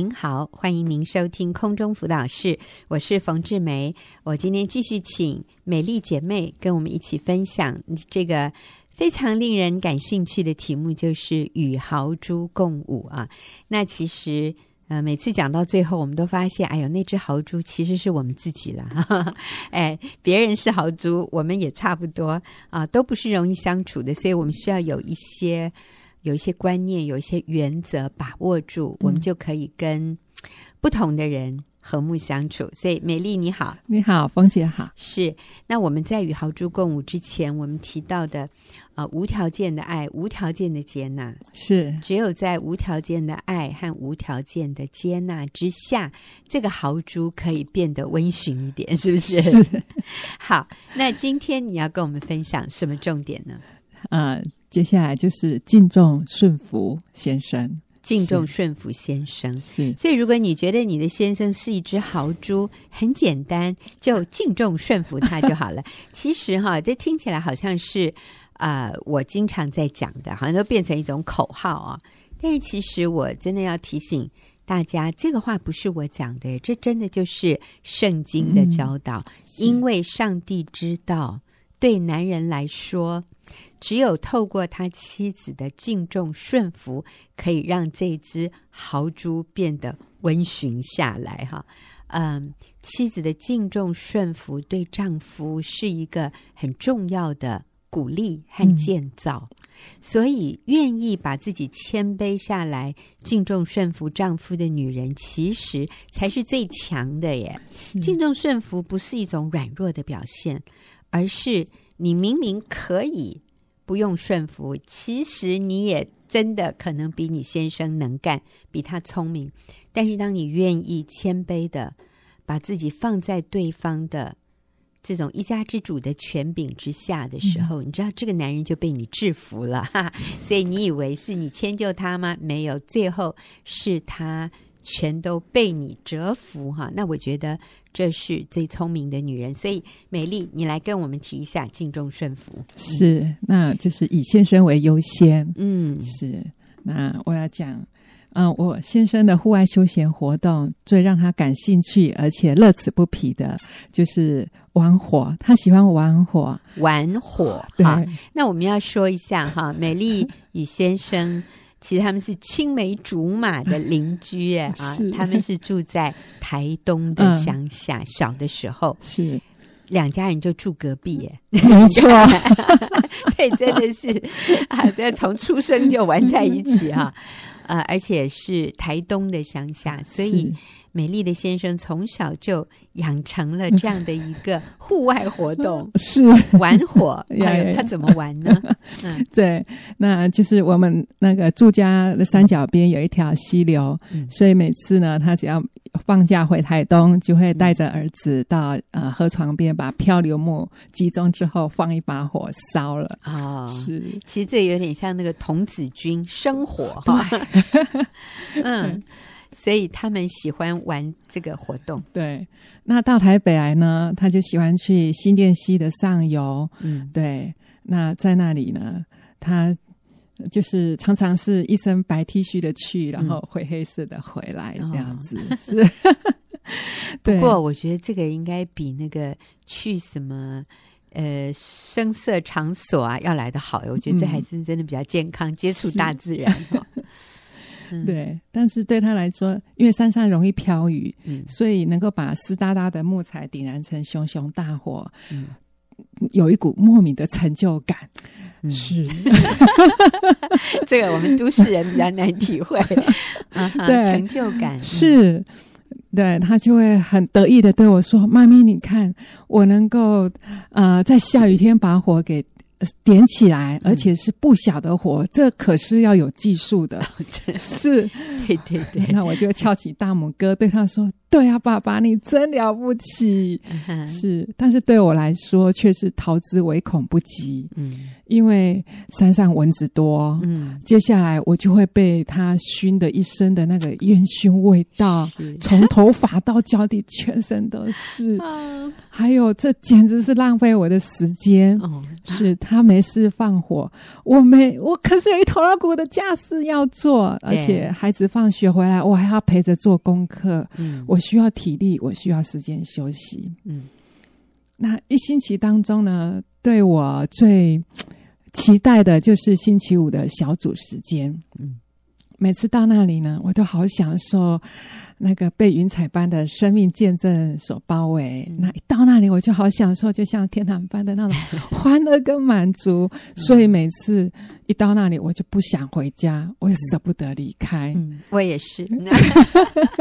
您好，欢迎您收听空中辅导室，我是冯志梅。我今天继续请美丽姐妹跟我们一起分享这个非常令人感兴趣的题目，就是与豪猪共舞啊。那其实呃，每次讲到最后，我们都发现，哎呦，那只豪猪其实是我们自己了。哎，别人是豪猪，我们也差不多啊，都不是容易相处的，所以我们需要有一些。有一些观念，有一些原则，把握住，我们就可以跟不同的人和睦相处。嗯、所以，美丽你好，你好，冯姐好。是，那我们在与豪猪共舞之前，我们提到的，呃，无条件的爱，无条件的接纳，是只有在无条件的爱和无条件的接纳之下，这个豪猪可以变得温驯一点，是不是？是。好，那今天你要跟我们分享什么重点呢？嗯、呃。接下来就是敬重顺服先生，敬重顺服先生是。所以如果你觉得你的先生是一只豪猪，很简单，就敬重顺服他就好了。其实哈，这听起来好像是啊、呃，我经常在讲的，好像都变成一种口号啊。但是其实我真的要提醒大家，这个话不是我讲的，这真的就是圣经的教导。嗯、因为上帝知道，对男人来说。只有透过他妻子的敬重顺服，可以让这只豪猪变得温驯下来。哈，嗯，妻子的敬重顺服对丈夫是一个很重要的鼓励和建造，嗯、所以愿意把自己谦卑下来、敬重顺服丈夫的女人，其实才是最强的耶。敬重顺服不是一种软弱的表现，而是你明明可以。不用顺服，其实你也真的可能比你先生能干，比他聪明。但是当你愿意谦卑的把自己放在对方的这种一家之主的权柄之下的时候，嗯、你知道这个男人就被你制服了。哈哈，所以你以为是你迁就他吗？没有，最后是他。全都被你折服哈，那我觉得这是最聪明的女人。所以美丽，你来跟我们提一下敬重顺服。是，那就是以先生为优先。嗯，是。那我要讲，嗯、呃，我先生的户外休闲活动最让他感兴趣，而且乐此不疲的，就是玩火。他喜欢玩火，玩火。对。那我们要说一下哈，美丽与先生。其实他们是青梅竹马的邻居耶 啊，他们是住在台东的乡下，嗯、小的时候。是。两家人就住隔壁耶，没错，所以真的是啊，这从出生就玩在一起哈、啊，呃，而且是台东的乡下，所以。美丽的先生从小就养成了这样的一个 户外活动，是玩火。哎呦，他怎么玩呢？嗯，对，那就是我们那个住家的山脚边有一条溪流，嗯、所以每次呢，他只要放假回台东，就会带着儿子到呃河床边，把漂流木集中之后，放一把火烧了。哦，是，其实这有点像那个童子军生火哈。嗯。所以他们喜欢玩这个活动。对，那到台北来呢，他就喜欢去新店溪的上游。嗯，对。那在那里呢，他就是常常是一身白 T 恤的去，然后灰黑色的回来，这样子。嗯、是。对不过我觉得这个应该比那个去什么呃声色场所啊要来的好。我觉得这还是真的比较健康，嗯、接触大自然。对，但是对他来说，因为山上容易飘雨，嗯，所以能够把湿哒哒的木材点燃成熊熊大火，嗯，有一股莫名的成就感。嗯、是，这个我们都市人比较难体会。对，成就感是，对他就会很得意的对我说：“妈咪，你看，我能够呃在下雨天把火给。”点起来，而且是不小的火，嗯、这可是要有技术的。是，对 对对。那我就翘起大拇哥，对他说：“对啊，爸爸，你真了不起。嗯”是，但是对我来说却是逃之唯恐不及。嗯，因为山上蚊子多。嗯，接下来我就会被它熏的一身的那个烟熏味道，从头发到脚底，全身都是。啊、还有，这简直是浪费我的时间。哦，是。他没事放火，我没我可是有一头老骨的家事要做，而且孩子放学回来，我还要陪着做功课。嗯，我需要体力，我需要时间休息。嗯，那一星期当中呢，对我最期待的就是星期五的小组时间。嗯，每次到那里呢，我都好享受。那个被云彩般的生命见证所包围，嗯、那一到那里我就好享受，就像天堂般的那种 欢乐跟满足。所以每次一到那里，我就不想回家，我也舍不得离开。嗯、我也是，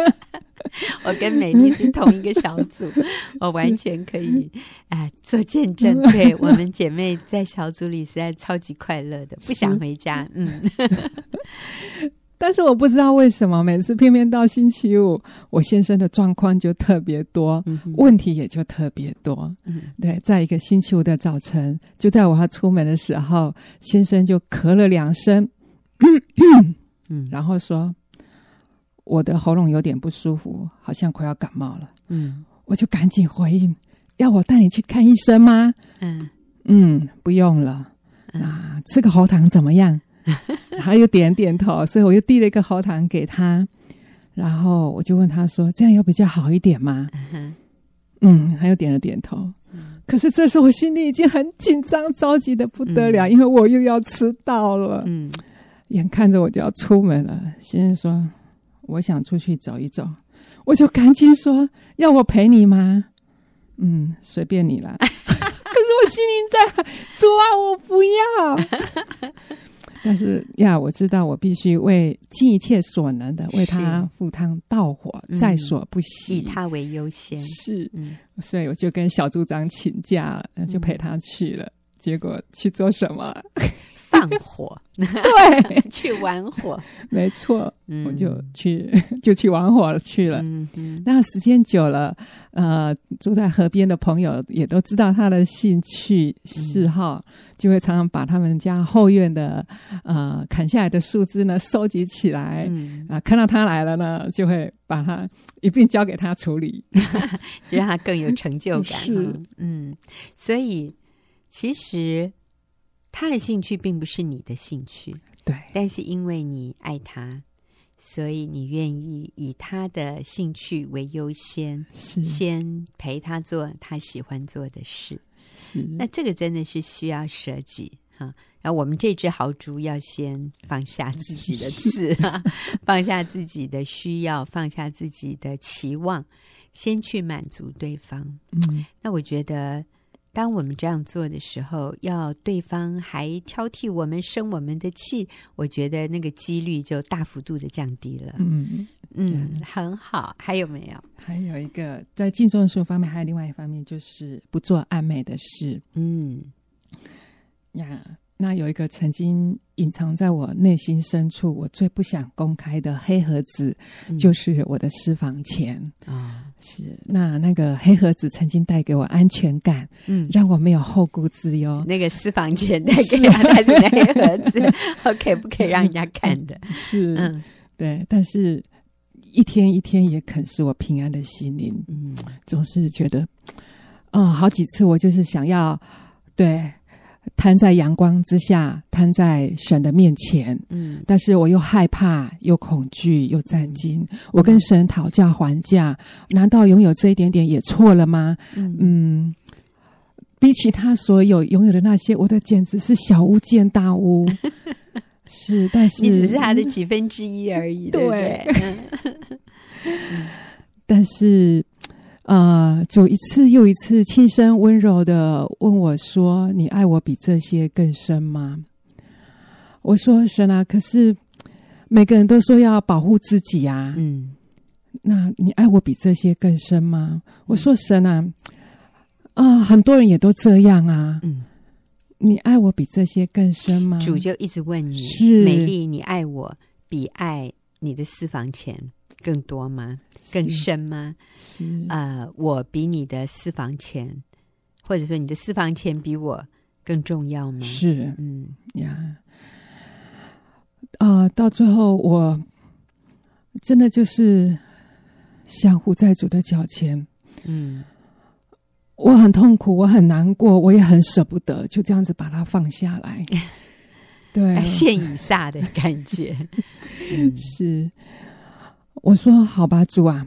我跟美丽是同一个小组，我完全可以啊、呃、做见证。对，我们姐妹在小组里实在超级快乐的，不想回家。嗯。但是我不知道为什么，每次偏偏到星期五，我先生的状况就特别多，嗯、问题也就特别多。嗯、对，在一个星期五的早晨，就在我要出门的时候，先生就咳了两声，嗯，然后说我的喉咙有点不舒服，好像快要感冒了。嗯，我就赶紧回应，要我带你去看医生吗？嗯嗯，不用了。啊，吃个喉糖怎么样？他又点点头，所以我又递了一个喉糖给他，然后我就问他说：“这样有比较好一点吗？” 嗯，他又点了点头。可是这时候我心里已经很紧张、着急的不得了，因为我又要迟到了。嗯，眼看着我就要出门了，先生说：“我想出去走一走。”我就赶紧说：“要我陪你吗？”嗯，随便你啦。可是我心里在主啊，我不要。但是呀，我知道我必须为尽一切所能的为他赴汤蹈火，嗯、在所不惜，以他为优先。是，嗯、所以我就跟小组长请假，就陪他去了。嗯、结果去做什么？放火，对，去玩火，没错，嗯、我就去 就去玩火了去了。嗯嗯、那时间久了，呃，住在河边的朋友也都知道他的兴趣嗜好，嗯、就会常常把他们家后院的呃砍下来的树枝呢收集起来，啊、看到他来了呢，就会把它一并交给他处理，就让他更有成就感。是，嗯，所以其实。他的兴趣并不是你的兴趣，对。但是因为你爱他，所以你愿意以他的兴趣为优先，是先陪他做他喜欢做的事。是，那这个真的是需要舍己哈。然后我们这只豪猪要先放下自己的刺，是放下自己的需要，放下自己的期望，先去满足对方。嗯，那我觉得。当我们这样做的时候，要对方还挑剔我们、生我们的气，我觉得那个几率就大幅度的降低了。嗯嗯，嗯很好。还有没有？还有一个在敬重树方面，还有另外一方面就是不做暧昧的事。嗯呀。那有一个曾经隐藏在我内心深处，我最不想公开的黑盒子，嗯、就是我的私房钱啊。哦、是那那个黑盒子曾经带给我安全感，嗯，让我没有后顾之忧。那个私房钱带给他的黑盒子，OK，不可以让人家看的。是，嗯，对。但是一天一天也啃食我平安的心灵，嗯，总是觉得，嗯，好几次我就是想要，对。摊在阳光之下，摊在神的面前。嗯，但是我又害怕，又恐惧，又战惊。嗯、我跟神讨价还价，难道拥有这一点点也错了吗？嗯，嗯，比起他所有拥有的那些，我的简直是小巫见大巫。是，但是你只是他的几分之一而已，对，对。但是。啊，就、呃、一次又一次轻声温柔的问我说：“你爱我比这些更深吗？”我说：“神啊，可是每个人都说要保护自己啊。嗯，那你爱我比这些更深吗？”我说：“神啊，啊、呃，很多人也都这样啊。嗯，你爱我比这些更深吗？”主就一直问你：“是美丽，你爱我比爱你的私房钱更多吗？”更深吗？呃，我比你的私房钱，或者说你的私房钱比我更重要吗？是，嗯呀，啊、呃，到最后我真的就是相互在主的脚前。嗯，我很痛苦，我很难过，我也很舍不得，就这样子把它放下来。对，献以撒的感觉。嗯、是，我说好吧，主啊，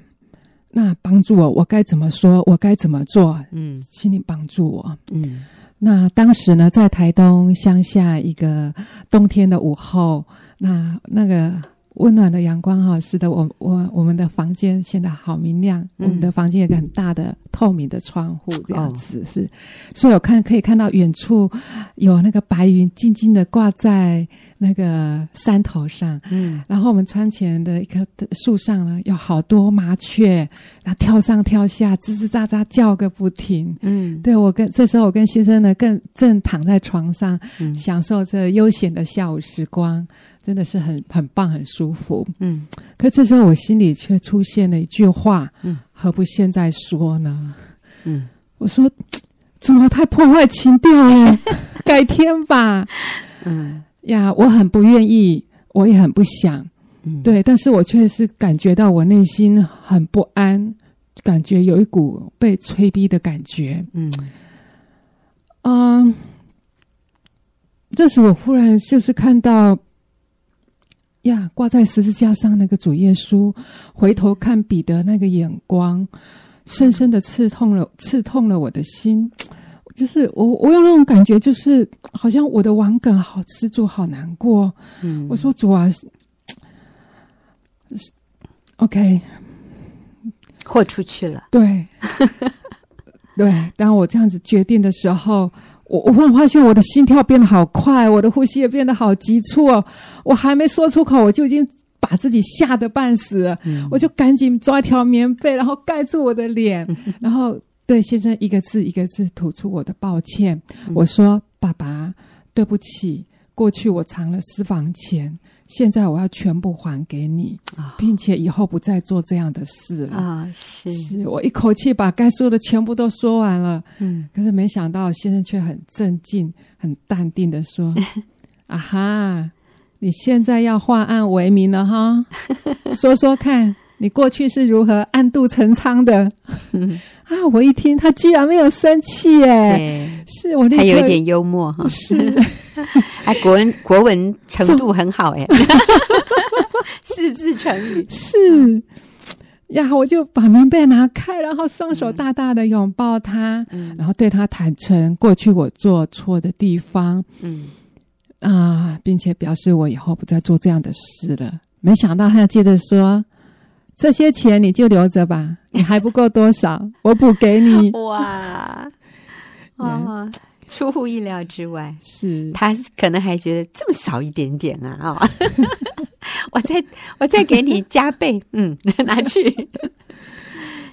那帮助我，我该怎么说？我该怎么做？嗯，请你帮助我。嗯，那当时呢，在台东乡下一个冬天的午后，那那个。温暖的阳光哈，使得我我我们的房间现在好明亮。嗯、我们的房间有个很大的透明的窗户，这样子、哦、是，所以我看可以看到远处有那个白云静静的挂在那个山头上。嗯，然后我们窗前的一棵树上呢，有好多麻雀，然后跳上跳下，吱吱喳喳叫个不停。嗯，对我跟这时候我跟先生呢，更正躺在床上，嗯、享受着悠闲的下午时光。真的是很很棒，很舒服。嗯，可这时候我心里却出现了一句话：嗯，何不现在说呢？嗯，我说怎么太破坏情调了？改天吧。嗯呀，我很不愿意，我也很不想。嗯，对，但是我却是感觉到我内心很不安，感觉有一股被催逼的感觉。嗯，嗯，这时我忽然就是看到。呀，挂在十字架上那个主耶稣，回头看彼得那个眼光，深深的刺痛了，刺痛了我的心。就是我，我有那种感觉，就是好像我的王梗好吃住，好难过。嗯，我说主啊，OK，豁出去了。对，对。当我这样子决定的时候。我我忽然发现我的心跳变得好快，我的呼吸也变得好急促哦。我还没说出口，我就已经把自己吓得半死。嗯、我就赶紧抓一条棉被，然后盖住我的脸，然后对先生一个字一个字吐出我的抱歉。嗯、我说：“爸爸，对不起，过去我藏了私房钱。”现在我要全部还给你，哦、并且以后不再做这样的事了。啊、哦，是，是我一口气把该说的全部都说完了。嗯，可是没想到先生却很镇静、很淡定的说：“啊哈，你现在要化暗为明了哈，说说看。”你过去是如何暗度陈仓的？啊！我一听，他居然没有生气哎！是我那还有一点幽默哈，是哎，国文国文程度很好哎，四字成语。是。呀，我就把棉被拿开，然后双手大大的拥抱他，嗯、然后对他坦诚过去我做错的地方，嗯。啊，并且表示我以后不再做这样的事了。没想到他要接着说。这些钱你就留着吧，你还不够多少，我补给你。哇，啊，出乎意料之外，是他可能还觉得这么少一点点啊，哦、我再我再给你加倍，嗯，拿去。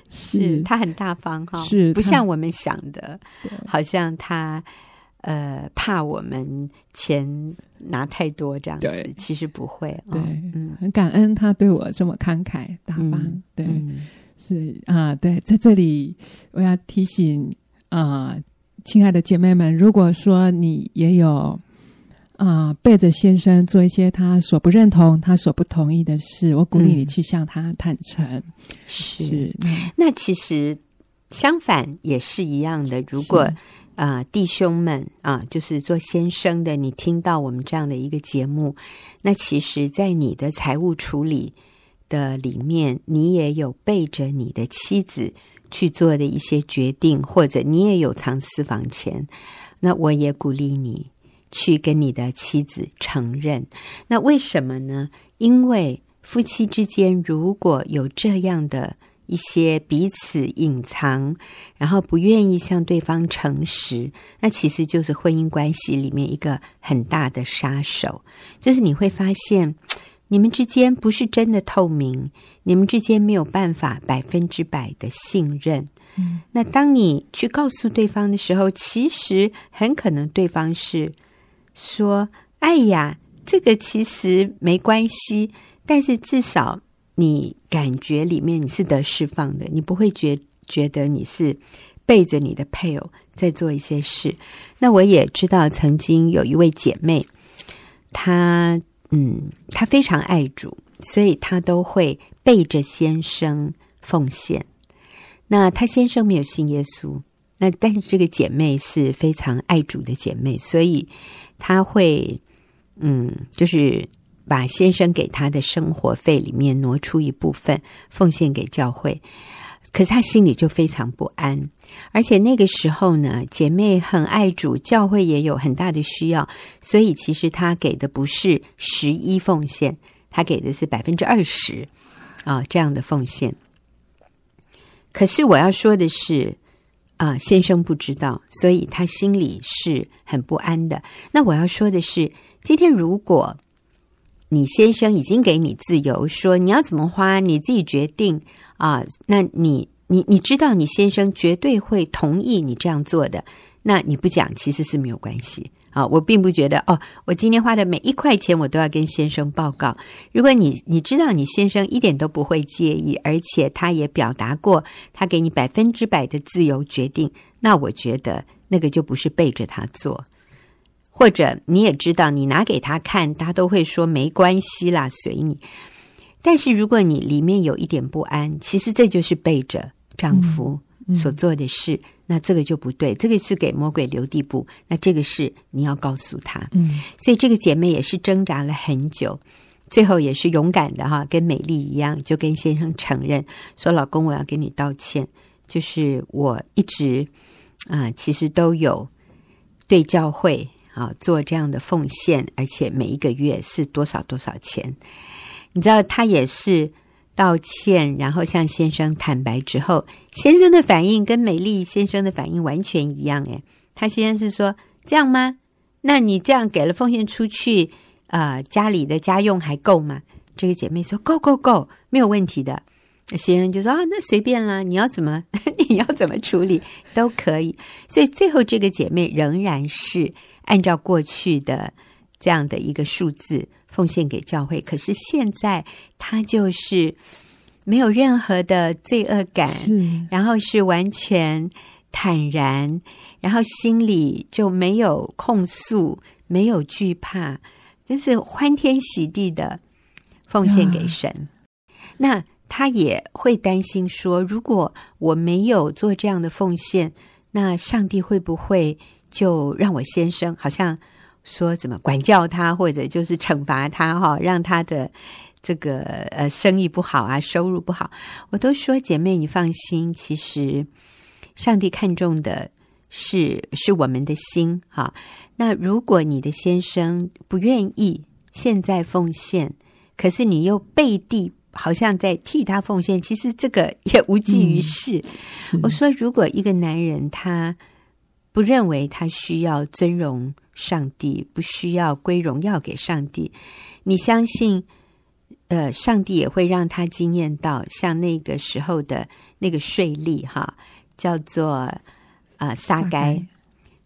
是，他很大方哈，是不像我们想的，好像他。呃，怕我们钱拿太多这样子，其实不会。对，嗯，很感恩他对我这么慷慨大方。嗯、对，嗯、是啊，对，在这里我要提醒啊，亲爱的姐妹们，如果说你也有啊背着先生做一些他所不认同、他所不同意的事，我鼓励你去向他坦诚。嗯、是，是那，那其实相反也是一样的，如果。啊、呃，弟兄们啊，就是做先生的，你听到我们这样的一个节目，那其实，在你的财务处理的里面，你也有背着你的妻子去做的一些决定，或者你也有藏私房钱，那我也鼓励你去跟你的妻子承认。那为什么呢？因为夫妻之间如果有这样的。一些彼此隐藏，然后不愿意向对方诚实，那其实就是婚姻关系里面一个很大的杀手。就是你会发现，你们之间不是真的透明，你们之间没有办法百分之百的信任。嗯，那当你去告诉对方的时候，其实很可能对方是说：“哎呀，这个其实没关系。”但是至少。你感觉里面你是得释放的，你不会觉觉得你是背着你的配偶在做一些事。那我也知道，曾经有一位姐妹，她嗯，她非常爱主，所以她都会背着先生奉献。那她先生没有信耶稣，那但是这个姐妹是非常爱主的姐妹，所以她会嗯，就是把先生给她的生活费里面挪出一部分奉献给教会。可是她心里就非常不安，而且那个时候呢，姐妹很爱主，教会也有很大的需要，所以其实她给的不是十一奉献，她给的是百分之二十啊这样的奉献。可是我要说的是，啊，先生不知道，所以他心里是很不安的。那我要说的是，今天如果你先生已经给你自由，说你要怎么花，你自己决定啊，那你你你知道你先生绝对会同意你这样做的，那你不讲其实是没有关系。啊，我并不觉得哦，我今天花的每一块钱，我都要跟先生报告。如果你你知道你先生一点都不会介意，而且他也表达过，他给你百分之百的自由决定，那我觉得那个就不是背着他做。或者你也知道，你拿给他看，他都会说没关系啦，随你。但是如果你里面有一点不安，其实这就是背着丈夫所做的事。嗯嗯那这个就不对，这个是给魔鬼留地步。那这个事你要告诉他，嗯，所以这个姐妹也是挣扎了很久，最后也是勇敢的哈，跟美丽一样，就跟先生承认说：“老公，我要跟你道歉，就是我一直啊、呃，其实都有对教会啊做这样的奉献，而且每一个月是多少多少钱。你知道，他也是。”道歉，然后向先生坦白之后，先生的反应跟美丽先生的反应完全一样。诶，他先是说这样吗？那你这样给了奉献出去，呃，家里的家用还够吗？这个姐妹说够够够，没有问题的。先生就说啊，那随便啦，你要怎么 你要怎么处理都可以。所以最后这个姐妹仍然是按照过去的这样的一个数字。奉献给教会，可是现在他就是没有任何的罪恶感，然后是完全坦然，然后心里就没有控诉，没有惧怕，真是欢天喜地的奉献给神。啊、那他也会担心说，如果我没有做这样的奉献，那上帝会不会就让我先生好像？说怎么管教他，或者就是惩罚他哈，让他的这个呃生意不好啊，收入不好。我都说姐妹，你放心，其实上帝看重的是是我们的心哈。那如果你的先生不愿意现在奉献，可是你又背地好像在替他奉献，其实这个也无济于事。嗯，我说，如果一个男人他不认为他需要尊荣。上帝不需要归荣耀给上帝，你相信？呃，上帝也会让他惊艳到像那个时候的那个税吏哈，叫做啊、呃、撒该。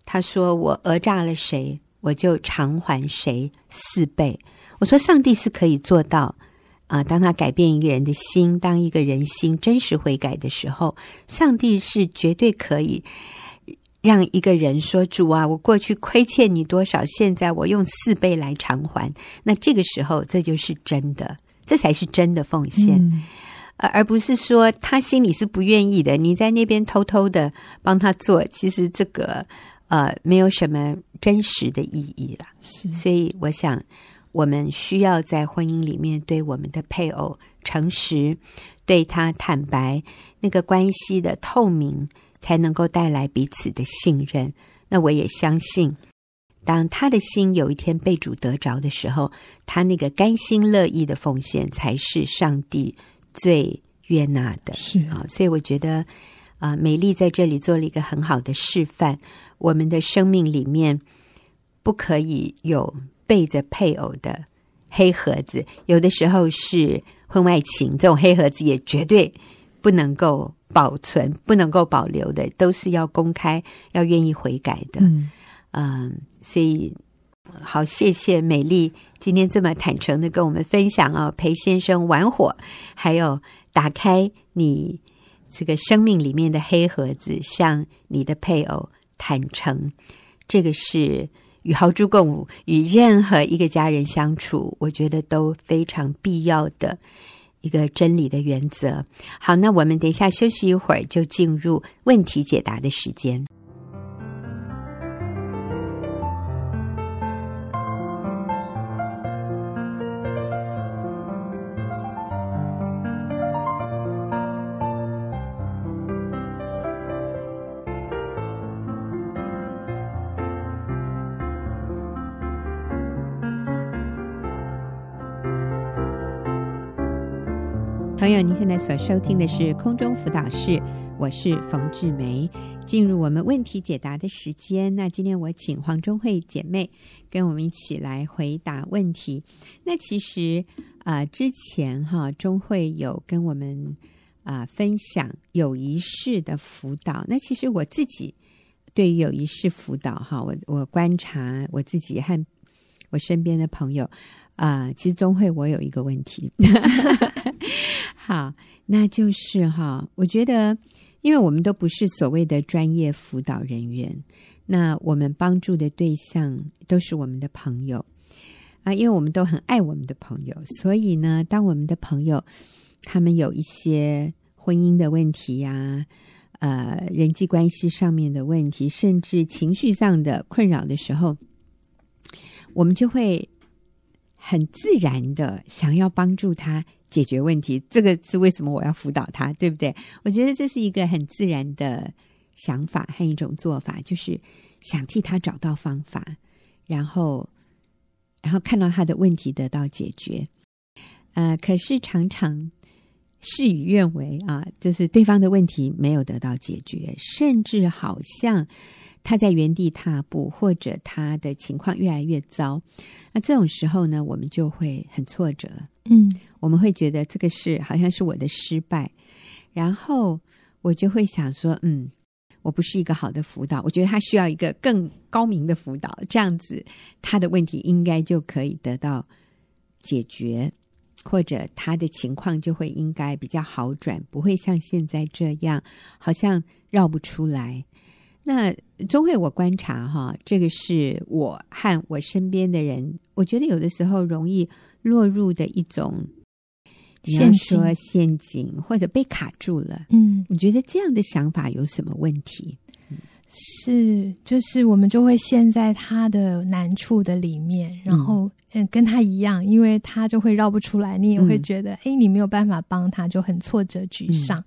他说：“我讹诈了谁，我就偿还谁四倍。”我说：“上帝是可以做到啊、呃！当他改变一个人的心，当一个人心真实悔改的时候，上帝是绝对可以。”让一个人说：“主啊，我过去亏欠你多少，现在我用四倍来偿还。”那这个时候，这就是真的，这才是真的奉献，嗯、而不是说他心里是不愿意的，你在那边偷偷的帮他做，其实这个呃没有什么真实的意义了。是，所以我想，我们需要在婚姻里面对我们的配偶诚实，对他坦白，那个关系的透明。才能够带来彼此的信任。那我也相信，当他的心有一天被主得着的时候，他那个甘心乐意的奉献，才是上帝最悦纳的。是啊，所以我觉得啊、呃，美丽在这里做了一个很好的示范。我们的生命里面不可以有背着配偶的黑盒子，有的时候是婚外情，这种黑盒子也绝对不能够。保存不能够保留的，都是要公开，要愿意悔改的。嗯，嗯，所以好，谢谢美丽今天这么坦诚的跟我们分享啊，陪先生玩火，还有打开你这个生命里面的黑盒子，向你的配偶坦诚，这个是与豪猪共舞，与任何一个家人相处，我觉得都非常必要的一个真理的原则。好，那我们等一下休息一会儿，就进入问题解答的时间。朋友，您现在所收听的是空中辅导室，我是冯志梅。进入我们问题解答的时间，那今天我请黄忠慧姐妹跟我们一起来回答问题。那其实啊、之前哈中慧有跟我们啊、分享友谊式的辅导。那其实我自己对于友谊式辅导哈，我我观察我自己和我身边的朋友。啊、其实钟慧，我有一个问题，好，那就是哈，我觉得，因为我们都不是所谓的专业辅导人员，那我们帮助的对象都是我们的朋友啊，因为我们都很爱我们的朋友，所以呢，当我们的朋友他们有一些婚姻的问题呀、呃，人际关系上面的问题，甚至情绪上的困扰的时候，我们就会。很自然的想要帮助他解决问题，这个是为什么我要辅导他，对不对？我觉得这是一个很自然的想法和一种做法，就是想替他找到方法，然后，然后看到他的问题得到解决。呃，可是常常事与愿违啊，就是对方的问题没有得到解决，甚至好像。他在原地踏步，或者他的情况越来越糟，那这种时候呢，我们就会很挫折。嗯，我们会觉得这个事好像是我的失败，然后我就会想说，嗯，我不是一个好的辅导，我觉得他需要一个更高明的辅导，这样子他的问题应该就可以得到解决，或者他的情况就会应该比较好转，不会像现在这样，好像绕不出来。那中慧，我观察哈，这个是我和我身边的人，我觉得有的时候容易落入的一种，你要说陷阱或者被卡住了。嗯，你觉得这样的想法有什么问题？是，就是我们就会陷在他的难处的里面，然后嗯，跟他一样，因为他就会绕不出来，你也会觉得，哎、嗯，你没有办法帮他，就很挫折沮丧。嗯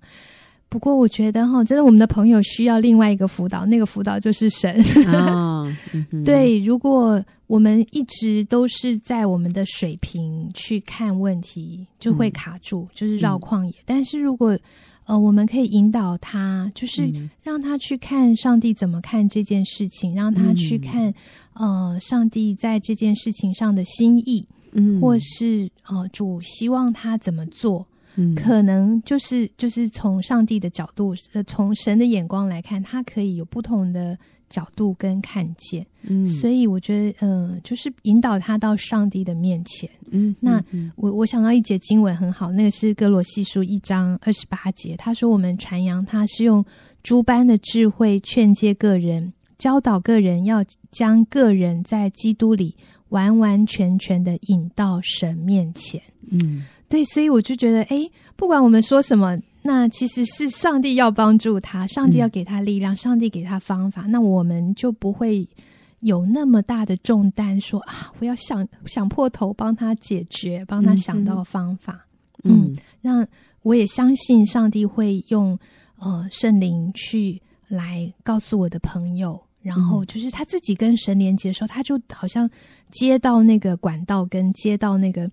不过我觉得哈，真的我们的朋友需要另外一个辅导，那个辅导就是神。哦嗯、对，如果我们一直都是在我们的水平去看问题，就会卡住，嗯、就是绕旷野。嗯、但是如果呃，我们可以引导他，就是让他去看上帝怎么看这件事情，让他去看呃，上帝在这件事情上的心意，嗯，或是呃，主希望他怎么做。可能就是就是从上帝的角度，呃，从神的眼光来看，他可以有不同的角度跟看见。嗯，所以我觉得，呃，就是引导他到上帝的面前。嗯，那我我想到一节经文很好，那个是哥罗西书一章二十八节，他说：“我们传扬他是用诸般的智慧劝诫个人，教导个人，要将个人在基督里完完全全的引到神面前。”嗯。对，所以我就觉得，哎，不管我们说什么，那其实是上帝要帮助他，上帝要给他力量，嗯、上帝给他方法，那我们就不会有那么大的重担说，说啊，我要想想破头帮他解决，帮他想到方法。嗯，那、嗯、我也相信上帝会用呃圣灵去来告诉我的朋友，然后就是他自己跟神连接的时候，他就好像接到那个管道，跟接到那个。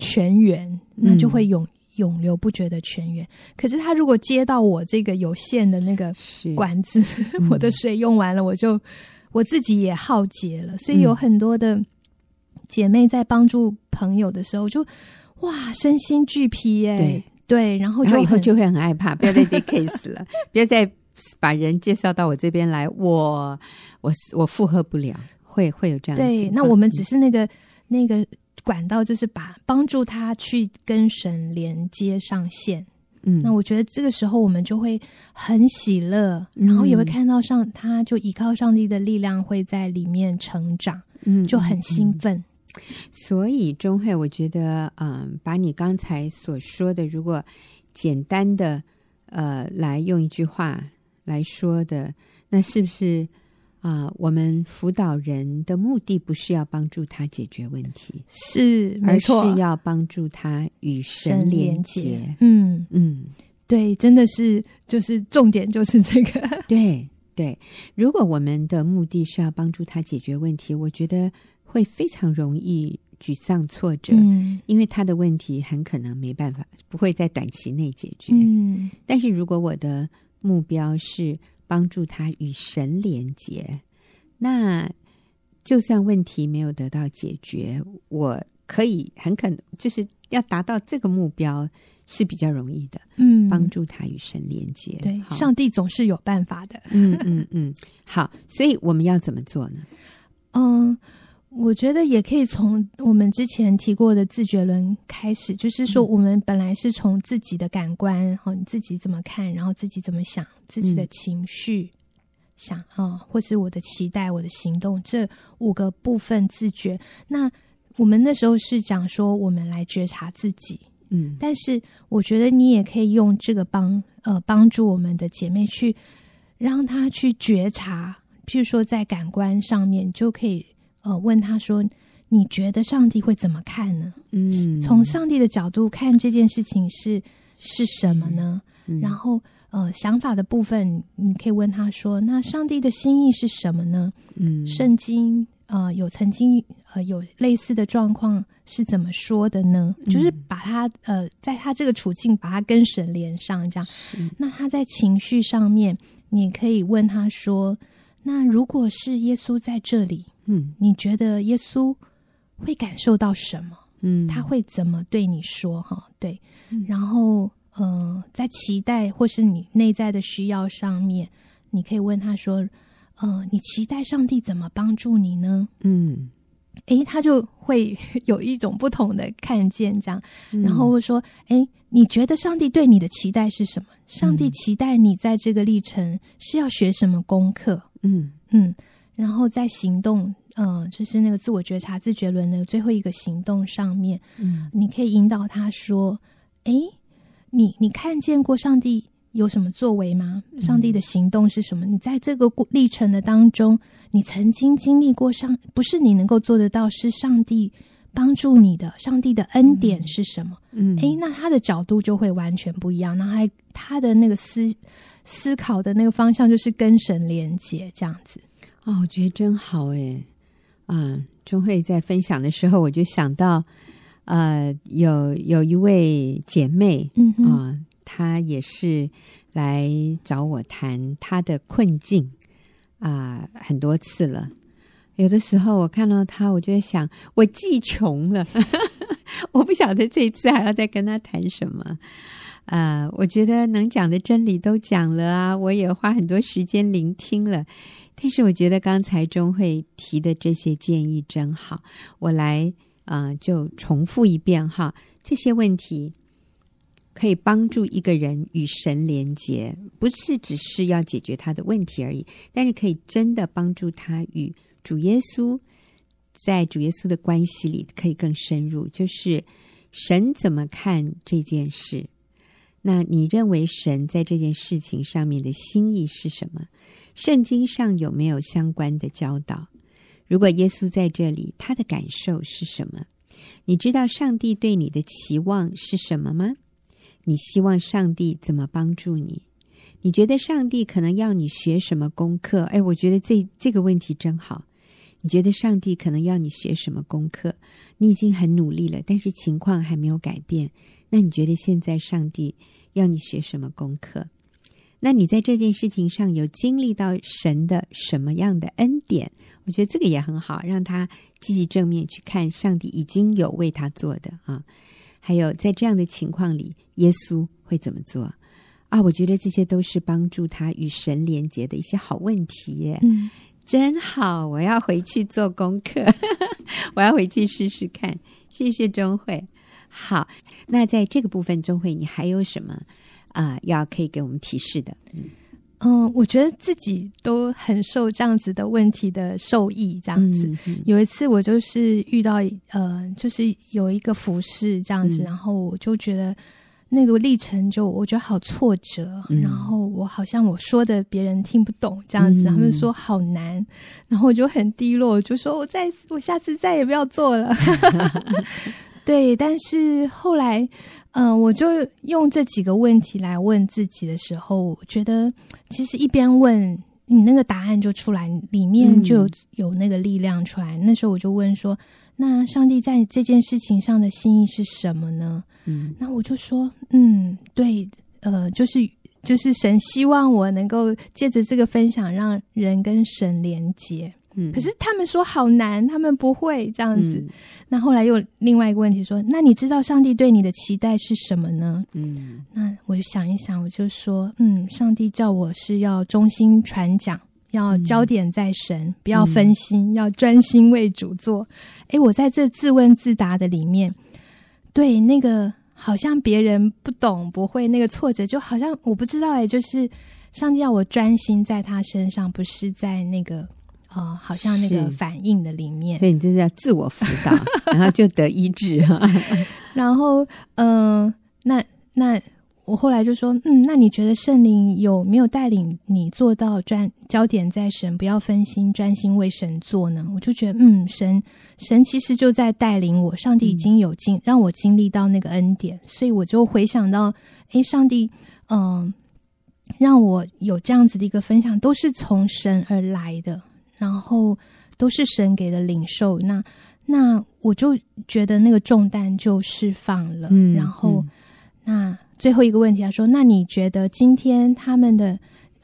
泉源，那就会永、嗯、永流不绝的泉源。可是他如果接到我这个有限的那个管子，嗯、我的水用完了，我就我自己也耗竭了。所以有很多的姐妹在帮助朋友的时候，就哇身心俱疲耶。对，对，然后就以后就会很害怕，不要再接 case 了，不要再把人介绍到我这边来，我我我负荷不了，会会有这样的。对，那我们只是那个、嗯、那个。管道就是把帮助他去跟神连接上线，嗯，那我觉得这个时候我们就会很喜乐，嗯、然后也会看到上他就依靠上帝的力量会在里面成长，嗯，就很兴奋。所以钟慧，我觉得，嗯，把你刚才所说的，如果简单的，呃，来用一句话来说的，那是不是啊，呃，我们辅导人的目的不是要帮助他解决问题，是没错，而是要帮助他与神连接。嗯嗯，对，真的是，就是重点就是这个。对对，如果我们的目的是要帮助他解决问题，我觉得。会非常容易沮丧挫折，嗯，因为他的问题很可能没办法，不会在短期内解决。嗯，但是如果我的目标是帮助他与神连结，那就算问题没有得到解决，我可以很可能就是要达到这个目标是比较容易的。嗯，帮助他与神连接，对，上帝总是有办法的。嗯嗯嗯，好，所以我们要怎么做呢？嗯。我觉得也可以从我们之前提过的自觉轮开始，就是说，我们本来是从自己的感官，然、嗯，你自己怎么看，然后自己怎么想，自己的情绪、嗯、想啊，或是我的期待、我的行动这五个部分自觉。那我们那时候是讲说，我们来觉察自己，嗯，但是我觉得你也可以用这个帮呃帮助我们的姐妹去让她去觉察，譬如说在感官上面就可以。呃，问他说：“你觉得上帝会怎么看呢？嗯，从上帝的角度看这件事情是是什么呢？嗯、然后，呃，想法的部分，你可以问他说：那上帝的心意是什么呢？嗯，圣经呃有曾经呃有类似的状况是怎么说的呢？嗯、就是把他呃在他这个处境把他跟神连上，这样。那他在情绪上面，你可以问他说：那如果是耶稣在这里？”嗯，你觉得耶稣会感受到什么？嗯，他会怎么对你说？哈，对。嗯、然后，呃，在期待或是你内在的需要上面，你可以问他说：“呃，你期待上帝怎么帮助你呢？”嗯，诶，他就会有一种不同的看见，这样。嗯、然后会说：“诶，你觉得上帝对你的期待是什么？上帝期待你在这个历程是要学什么功课？”嗯嗯。然后在行动，呃，就是那个自我觉察、自觉轮的最后一个行动上面，嗯，你可以引导他说：“哎，你你看见过上帝有什么作为吗？上帝的行动是什么？嗯、你在这个历程的当中，你曾经经历过上，不是你能够做得到，是上帝帮助你的，上帝的恩典是什么？嗯，哎，那他的角度就会完全不一样。那还他的那个思思考的那个方向，就是跟神连接这样子。”哦，我觉得真好哎。啊，钟慧在分享的时候，我就想到，呃，有有一位姐妹，嗯啊、呃，她也是来找我谈她的困境啊、呃，很多次了。有的时候我看到她，我就在想，我既穷了，我不晓得这一次还要再跟她谈什么。啊、呃，我觉得能讲的真理都讲了啊，我也花很多时间聆听了。但是我觉得刚才钟慧提的这些建议真好，我来啊、呃、就重复一遍哈。这些问题可以帮助一个人与神连接，不是只是要解决他的问题而已，但是可以真的帮助他与主耶稣在主耶稣的关系里可以更深入。就是神怎么看这件事？那你认为神在这件事情上面的心意是什么？圣经上有没有相关的教导？如果耶稣在这里，他的感受是什么？你知道上帝对你的期望是什么吗？你希望上帝怎么帮助你？你觉得上帝可能要你学什么功课？哎，我觉得这这个问题真好。你觉得上帝可能要你学什么功课？你已经很努力了，但是情况还没有改变。那你觉得现在上帝要你学什么功课？那你在这件事情上有经历到神的什么样的恩典？我觉得这个也很好，让他积极正面去看上帝已经有为他做的啊。还有在这样的情况里，耶稣会怎么做啊？我觉得这些都是帮助他与神连结的一些好问题耶。嗯，真好，我要回去做功课，我要回去试试看。谢谢钟慧。好，那在这个部分，中慧你还有什么？啊、呃，要可以给我们提示的，嗯，我觉得自己都很受这样子的问题的受益。这样子，有一次我就是遇到呃，就是有一个服饰这样子，嗯、然后我就觉得那个历程就我觉得好挫折，嗯、然后我好像我说的别人听不懂这样子，嗯、他们说好难，然后我就很低落，我就说我再我下次再也不要做了。对，但是后来，嗯、呃，我就用这几个问题来问自己的时候，我觉得其实一边问你那个答案就出来，里面就有，有那个力量出来。嗯、那时候我就问说：“那上帝在这件事情上的心意是什么呢？”嗯，那我就说：“嗯，对，呃，就是就是神希望我能够借着这个分享，让人跟神连结。”可是他们说好难，他们不会这样子。嗯、那后来又另外一个问题说：那你知道上帝对你的期待是什么呢？嗯，那我就想一想，我就说：嗯，上帝叫我是要忠心传讲，要焦点在神，嗯、不要分心，嗯、要专心为主做。诶，我在这自问自答的里面，对那个好像别人不懂不会那个挫折，就好像我不知道诶，就是上帝要我专心在他身上，不是在那个。哦，好像那个反应的里面，所以你这是要自我辅导，然后就得医治哈。然后，嗯、呃，那那我后来就说，嗯，那你觉得圣灵有没有带领你做到专焦点在神，不要分心，专心为神做呢？我就觉得，嗯，神神其实就在带领我，上帝已经有经、嗯、让我经历到那个恩典，所以我就回想到，哎，上帝，嗯、呃，让我有这样子的一个分享，都是从神而来的。然后都是神给的领受，那那我就觉得那个重担就释放了。嗯、然后、嗯、那最后一个问题，他说：“那你觉得今天他们的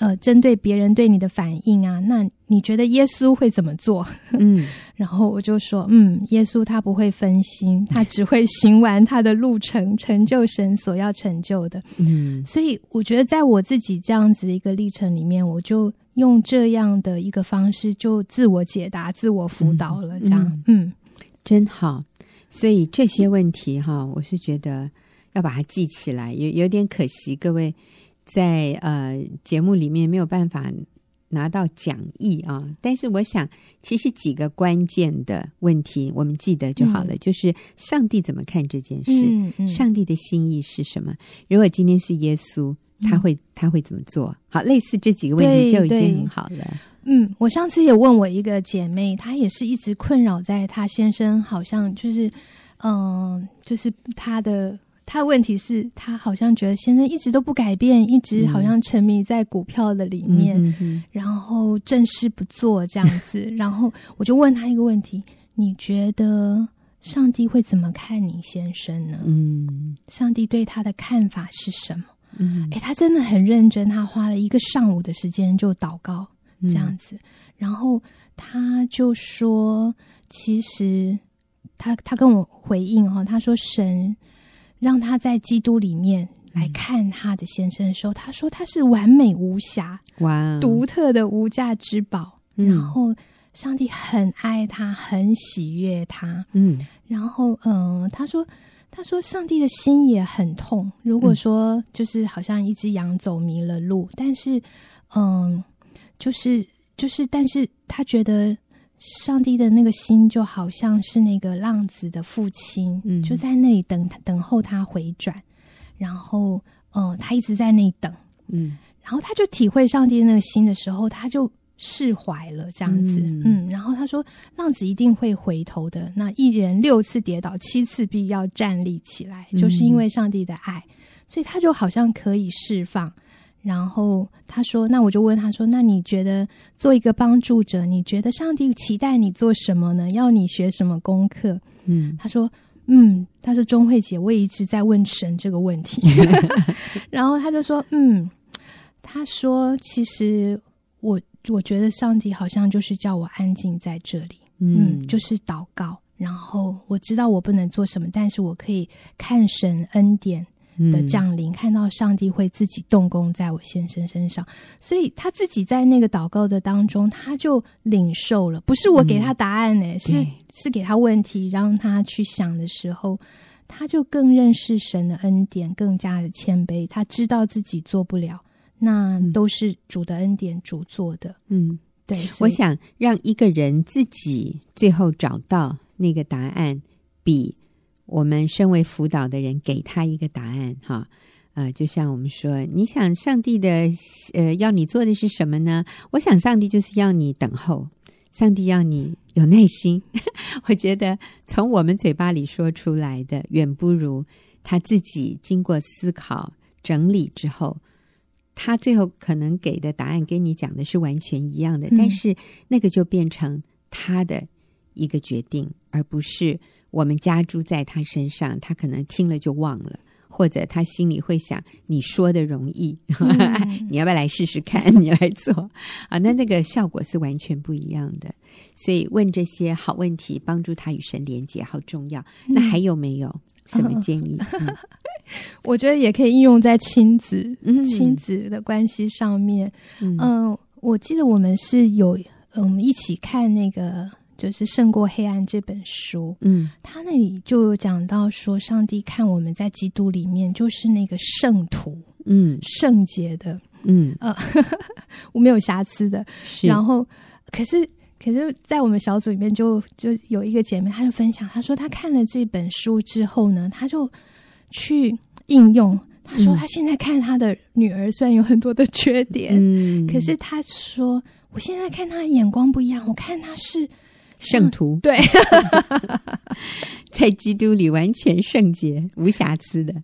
呃，针对别人对你的反应啊，那你觉得耶稣会怎么做？”嗯，然后我就说：“嗯，耶稣他不会分心，他只会行完他的路程，成就神所要成就的。”嗯，所以我觉得在我自己这样子的一个历程里面，我就。用这样的一个方式，就自我解答、自我辅导了，这样，嗯，嗯，真好。所以这些问题哈，我是觉得要把它记起来，有有点可惜，各位在呃节目里面没有办法拿到讲义啊。但是我想，其实几个关键的问题我们记得就好了，嗯、就是上帝怎么看这件事，嗯嗯、上帝的心意是什么？如果今天是耶稣。他会他会怎么做？好，类似这几个问题就已经很好了。嗯，我上次也问我一个姐妹，她也是一直困扰在她先生，好像就是，嗯、呃，就是她的她的问题是，他好像觉得先生一直都不改变，一直好像沉迷在股票的里面，嗯、哼哼然后正事不做这样子。然后我就问他一个问题：你觉得上帝会怎么看你先生呢？嗯，上帝对他的看法是什么？嗯，哎，他真的很认真，他花了一个上午的时间就祷告这样子，嗯、然后他就说，其实他他跟我回应哈，他说神让他在基督里面来看他的先生的时候，嗯、他说他是完美无瑕，哇，独特的无价之宝，嗯、然后上帝很爱他，很喜悦他，嗯，然后嗯、呃，他说。他说：“上帝的心也很痛。如果说就是好像一只羊走迷了路，嗯、但是，嗯，就是就是，但是他觉得上帝的那个心就好像是那个浪子的父亲，嗯、就在那里等等候他回转。然后，嗯，他一直在那里等，嗯，然后他就体会上帝的那个心的时候，他就。”释怀了，这样子，嗯，嗯，然后他说，浪子一定会回头的。那一人六次跌倒，七次必要站立起来，嗯、就是因为上帝的爱，所以他就好像可以释放。然后他说，那我就问他说，那你觉得做一个帮助者，你觉得上帝期待你做什么呢？要你学什么功课？嗯，他说，嗯，他说钟慧姐，我也一直在问神这个问题。然后他就说，嗯，他说，其实我。我觉得上帝好像就是叫我安静在这里，嗯，嗯，就是祷告。然后我知道我不能做什么，但是我可以看神恩典的降临，嗯、看到上帝会自己动工在我先生身上。所以他自己在那个祷告的当中，他就领受了，不是我给他答案呢，嗯、是是给他问题让他去想的时候，他就更认识神的恩典，更加的谦卑。他知道自己做不了。那都是主的恩典，主做的。嗯，对。我想让一个人自己最后找到那个答案，比我们身为辅导的人给他一个答案，哈。呃，就像我们说，你想上帝的呃要你做的是什么呢？我想上帝就是要你等候，上帝要你有耐心。我觉得从我们嘴巴里说出来的，远不如他自己经过思考整理之后，他最后可能给的答案跟你讲的是完全一样的，嗯、但是那个就变成他的一个决定，而不是我们加诸在他身上，他可能听了就忘了。或者他心里会想，你说的容易，嗯、你要不要来试试看？你来做啊？那那个效果是完全不一样的。所以问这些好问题，帮助他与神连接，好重要。那还有没有什么建议？嗯 嗯、我觉得也可以应用在亲子、亲子的关系上面。嗯、呃，我记得我们是有，我们一起看那个。就是胜过黑暗这本书，嗯，他那里就有讲到说，上帝看我们在基督里面就是那个圣徒，嗯，圣洁的，嗯，呃，我没有瑕疵的。是然后，可是，可是在我们小组里面就就有一个姐妹，她就分享，她说她看了这本书之后呢，她就去应用。她说她现在看她的女儿，虽然有很多的缺点，嗯，可是她说我现在看她的眼光不一样，我看她是。圣徒、嗯、对，在基督里完全圣洁、无瑕疵的。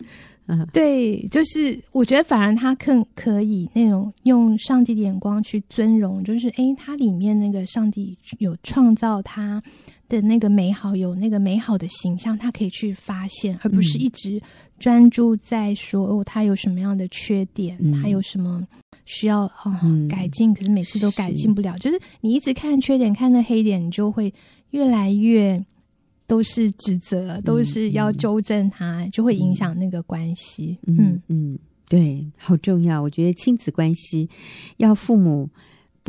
嗯，对，就是我觉得反而他更可以那种用上帝的眼光去尊荣，就是诶，他里面那个上帝有创造他的那个美好，有那个美好的形象，他可以去发现，而不是一直专注在说、嗯、哦，他有什么样的缺点，嗯、他有什么。需要啊、哦嗯、改进，可是每次都改进不了。是就是你一直看缺点，看那黑点，你就会越来越都是指责，嗯、都是要纠正他，嗯、就会影响那个关系。嗯嗯，嗯，对，好重要。我觉得亲子关系要父母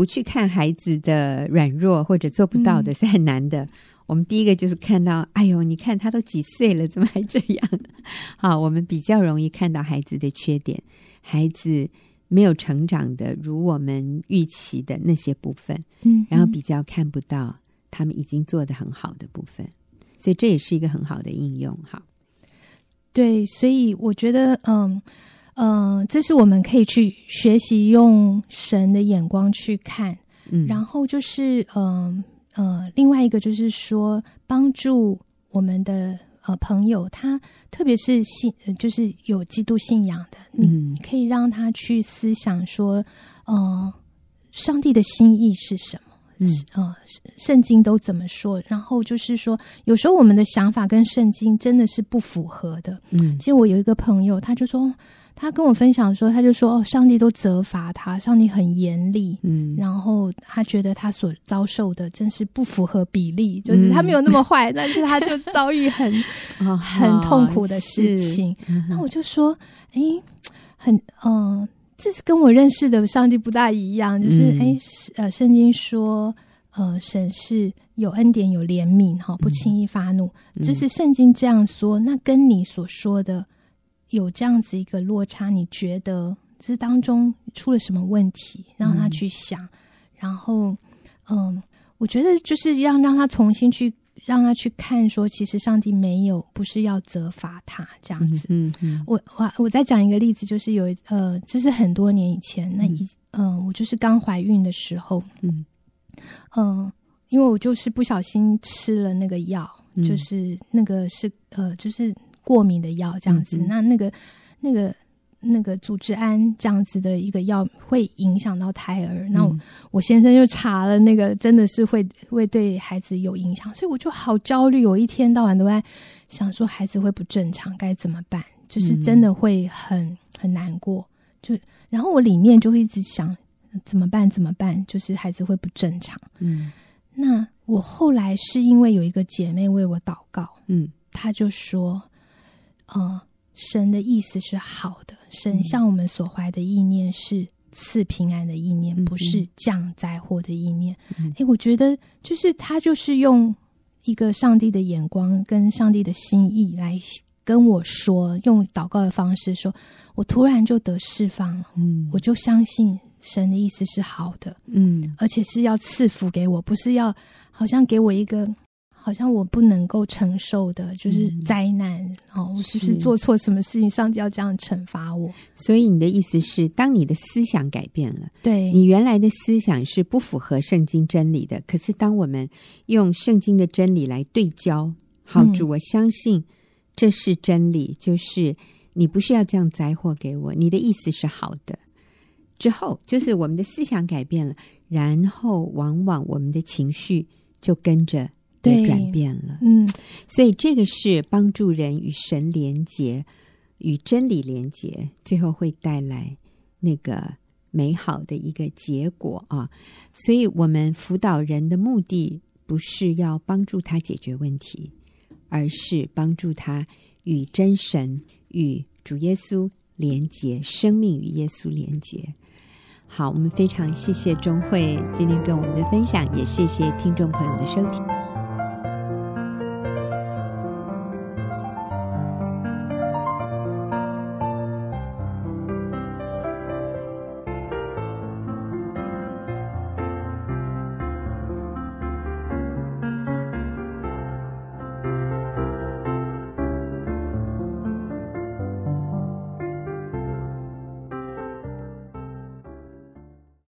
不去看孩子的软弱或者做不到的是很难的。嗯、我们第一个就是看到，哎呦，你看他都几岁了，怎么还这样？好，我们比较容易看到孩子的缺点，孩子。没有成长的，如我们预期的那些部分，嗯，然后比较看不到他们已经做的很好的部分，所以这也是一个很好的应用，哈。对，所以我觉得，嗯嗯、呃，这是我们可以去学习用神的眼光去看，嗯，然后就是，嗯呃，呃，另外一个就是说，帮助我们的。呃，朋友，他特别是信，就是有基督信仰的，嗯，你可以让他去思想说，呃，上帝的心意是什么？嗯，呃，圣经都怎么说？然后就是说，有时候我们的想法跟圣经真的是不符合的。嗯，其实我有一个朋友，他就说。他跟我分享说，他就说：“哦，上帝都责罚他，上帝很严厉，嗯，然后他觉得他所遭受的真是不符合比例，嗯、就是他没有那么坏，但是他就遭遇很、哦、很痛苦的事情。嗯、那我就说，哎，很嗯、呃，这是跟我认识的上帝不大一样，就是哎，呃，圣经说，呃，神是有恩典、有怜悯，哈，不轻易发怒，嗯、就是圣经这样说，那跟你所说的。”有这样子一个落差，你觉得这当中出了什么问题？让他去想，嗯、然后，嗯，我觉得就是要让他重新去让他去看，说其实上帝没有不是要责罚他这样子。嗯嗯，嗯我我我再讲一个例子，就是有呃，这是很多年以前，那一嗯、呃，我就是刚怀孕的时候，嗯嗯、呃，因为我就是不小心吃了那个药，嗯、就是那个是呃，就是。过敏的药这样子，嗯、那那个那个那个组织胺这样子的一个药会影响到胎儿。嗯、那我我先生就查了，那个真的是会会对孩子有影响，所以我就好焦虑。我一天到晚都在想说孩子会不正常该怎么办，就是真的会很很难过。就然后我里面就会一直想怎么办怎么办，就是孩子会不正常。嗯，那我后来是因为有一个姐妹为我祷告，嗯，她就说。呃，神的意思是好的，神向我们所怀的意念是赐平安的意念，嗯、不是降灾祸的意念。哎、嗯，我觉得就是他就是用一个上帝的眼光跟上帝的心意来跟我说，用祷告的方式说，我突然就得释放了，嗯，我就相信神的意思是好的，嗯，而且是要赐福给我，不是要好像给我一个。好像我不能够承受的，就是灾难。嗯、哦，我是不是做错什么事情，上帝要这样惩罚我？所以你的意思是，当你的思想改变了，对，你原来的思想是不符合圣经真理的。可是，当我们用圣经的真理来对焦，好主，我相信这是真理，嗯、就是你不需要这样灾祸给我。你的意思是好的。之后，就是我们的思想改变了，然后往往我们的情绪就跟着。对，转变了，嗯，所以这个是帮助人与神连结、与真理连结，最后会带来那个美好的一个结果啊！所以，我们辅导人的目的不是要帮助他解决问题，而是帮助他与真神、与主耶稣连结，生命与耶稣连结。好，我们非常谢谢钟慧今天跟我们的分享，也谢谢听众朋友的收听。